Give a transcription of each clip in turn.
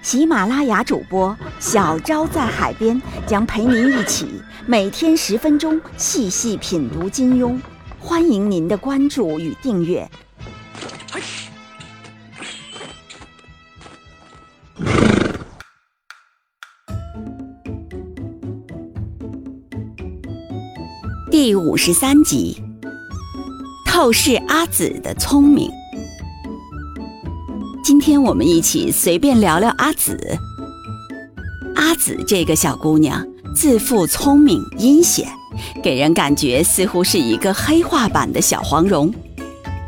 喜马拉雅主播小昭在海边将陪您一起每天十分钟细细品读金庸，欢迎您的关注与订阅。第五十三集，透视阿紫的聪明。今天我们一起随便聊聊阿紫。阿紫这个小姑娘自负聪明阴险，给人感觉似乎是一个黑化版的小黄蓉。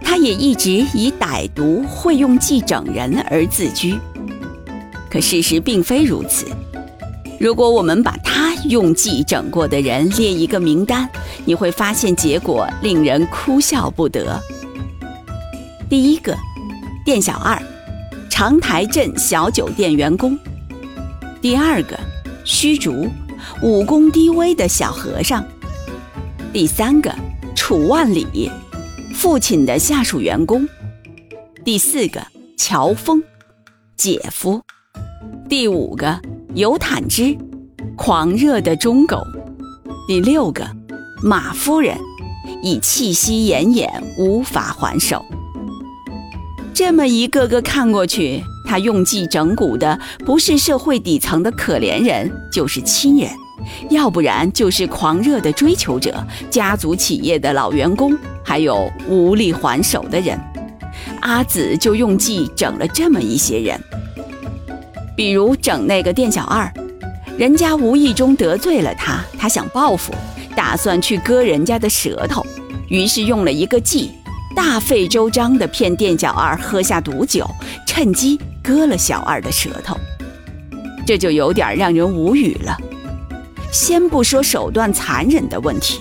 她也一直以歹毒会用计整人而自居，可事实并非如此。如果我们把她用计整过的人列一个名单，你会发现结果令人哭笑不得。第一个，店小二，长台镇小酒店员工；第二个，虚竹，武功低微的小和尚；第三个，楚万里，父亲的下属员工；第四个，乔峰，姐夫；第五个。尤坦之，狂热的忠狗。第六个，马夫人，以气息奄奄，无法还手。这么一个个看过去，他用计整蛊的不是社会底层的可怜人，就是亲人，要不然就是狂热的追求者、家族企业的老员工，还有无力还手的人。阿紫就用计整了这么一些人。比如整那个店小二，人家无意中得罪了他，他想报复，打算去割人家的舌头，于是用了一个计，大费周章地骗店小二喝下毒酒，趁机割了小二的舌头。这就有点让人无语了。先不说手段残忍的问题，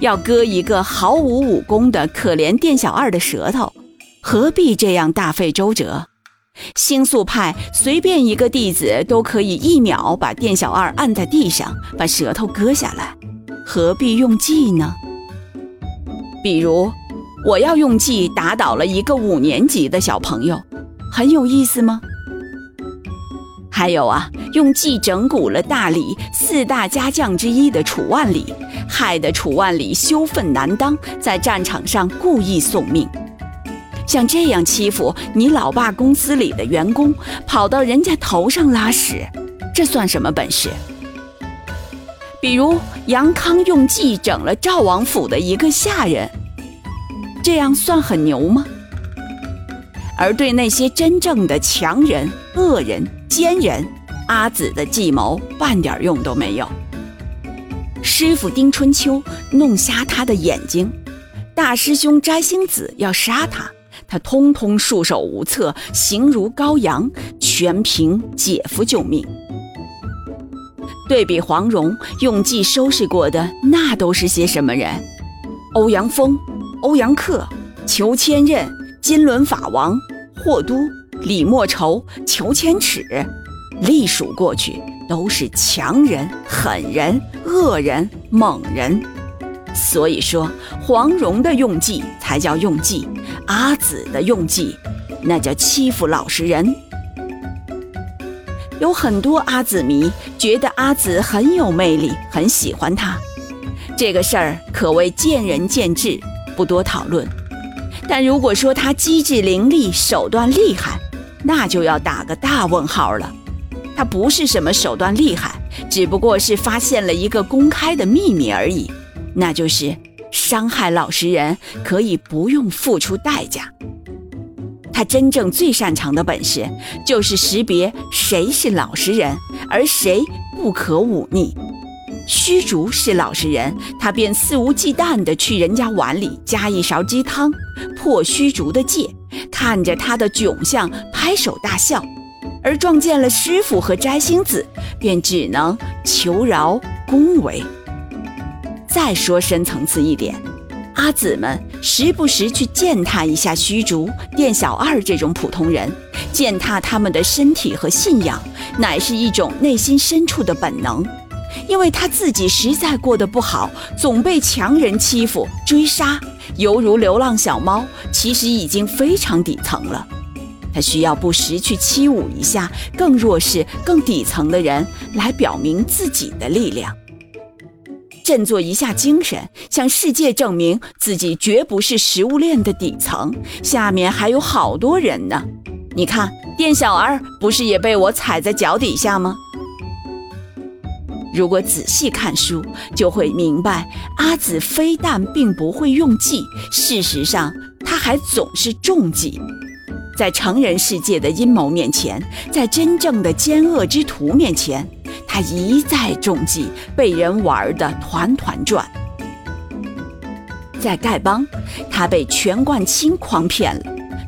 要割一个毫无武功的可怜店小二的舌头，何必这样大费周折？星宿派随便一个弟子都可以一秒把店小二按在地上，把舌头割下来，何必用计呢？比如，我要用计打倒了一个五年级的小朋友，很有意思吗？还有啊，用计整蛊了大理四大家将之一的楚万里，害得楚万里羞愤难当，在战场上故意送命。像这样欺负你老爸公司里的员工，跑到人家头上拉屎，这算什么本事？比如杨康用计整了赵王府的一个下人，这样算很牛吗？而对那些真正的强人、恶人、奸人，阿紫的计谋半点用都没有。师傅丁春秋弄瞎他的眼睛，大师兄摘星子要杀他。他通通束手无策，形如羔羊，全凭姐夫救命。对比黄蓉用计收拾过的，那都是些什么人？欧阳锋、欧阳克、裘千仞、金轮法王、霍都、李莫愁、裘千尺，隶属过去都是强人、狠人、恶人、猛人。所以说，黄蓉的用计才叫用计，阿紫的用计，那叫欺负老实人。有很多阿紫迷觉得阿紫很有魅力，很喜欢她，这个事儿可谓见仁见智，不多讨论。但如果说他机智伶俐、手段厉害，那就要打个大问号了。他不是什么手段厉害，只不过是发现了一个公开的秘密而已。那就是伤害老实人可以不用付出代价。他真正最擅长的本事就是识别谁是老实人，而谁不可忤逆。虚竹是老实人，他便肆无忌惮地去人家碗里加一勺鸡汤，破虚竹的戒，看着他的窘相拍手大笑；而撞见了师傅和摘星子，便只能求饶恭维。再说深层次一点，阿紫们时不时去践踏一下虚竹、店小二这种普通人，践踏他们的身体和信仰，乃是一种内心深处的本能。因为他自己实在过得不好，总被强人欺负、追杀，犹如流浪小猫，其实已经非常底层了。他需要不时去欺侮一下更弱势、更底层的人，来表明自己的力量，振作一下精神，向世界证明自己绝不是食物链的底层，下面还有好多人呢。你看，店小二不是也被我踩在脚底下吗？如果仔细看书，就会明白，阿紫非但并不会用计，事实上，他还总是中计。在成人世界的阴谋面前，在真正的奸恶之徒面前，他一再中计，被人玩得团团转。在丐帮，他被全冠清诓骗了，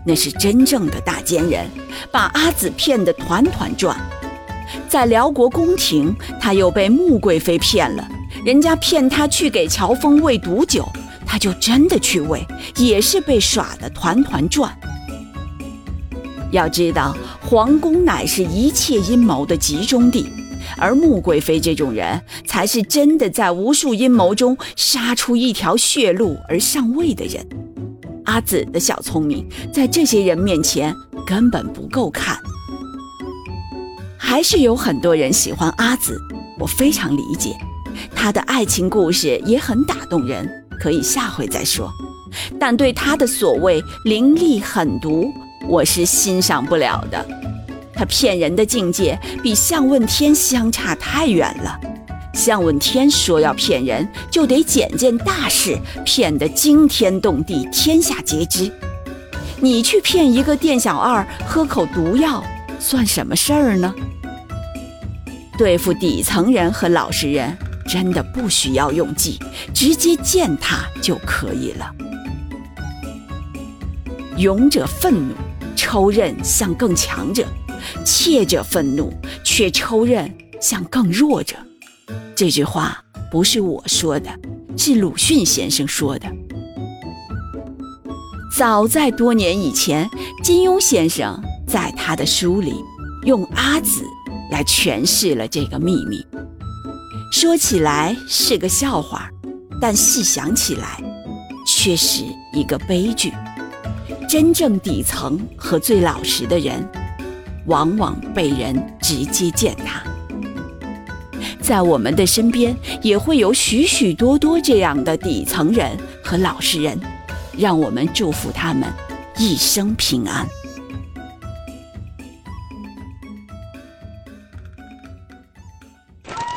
那是真正的大奸人，把阿紫骗得团团转。在辽国宫廷，他又被穆贵妃骗了。人家骗他去给乔峰喂毒酒，他就真的去喂，也是被耍得团团转。要知道，皇宫乃是一切阴谋的集中地，而穆贵妃这种人，才是真的在无数阴谋中杀出一条血路而上位的人。阿紫的小聪明，在这些人面前根本不够看。还是有很多人喜欢阿紫，我非常理解，她的爱情故事也很打动人，可以下回再说。但对她的所谓凌厉狠毒，我是欣赏不了的。她骗人的境界比向问天相差太远了。向问天说要骗人，就得捡件大事，骗得惊天动地，天下皆知。你去骗一个店小二喝口毒药，算什么事儿呢？对付底层人和老实人，真的不需要用计，直接践踏就可以了。勇者愤怒，抽刃向更强者；怯者愤怒，却抽刃向更弱者。这句话不是我说的，是鲁迅先生说的。早在多年以前，金庸先生在他的书里用阿紫。来诠释了这个秘密。说起来是个笑话，但细想起来，却是一个悲剧。真正底层和最老实的人，往往被人直接践踏。在我们的身边，也会有许许多多这样的底层人和老实人，让我们祝福他们一生平安。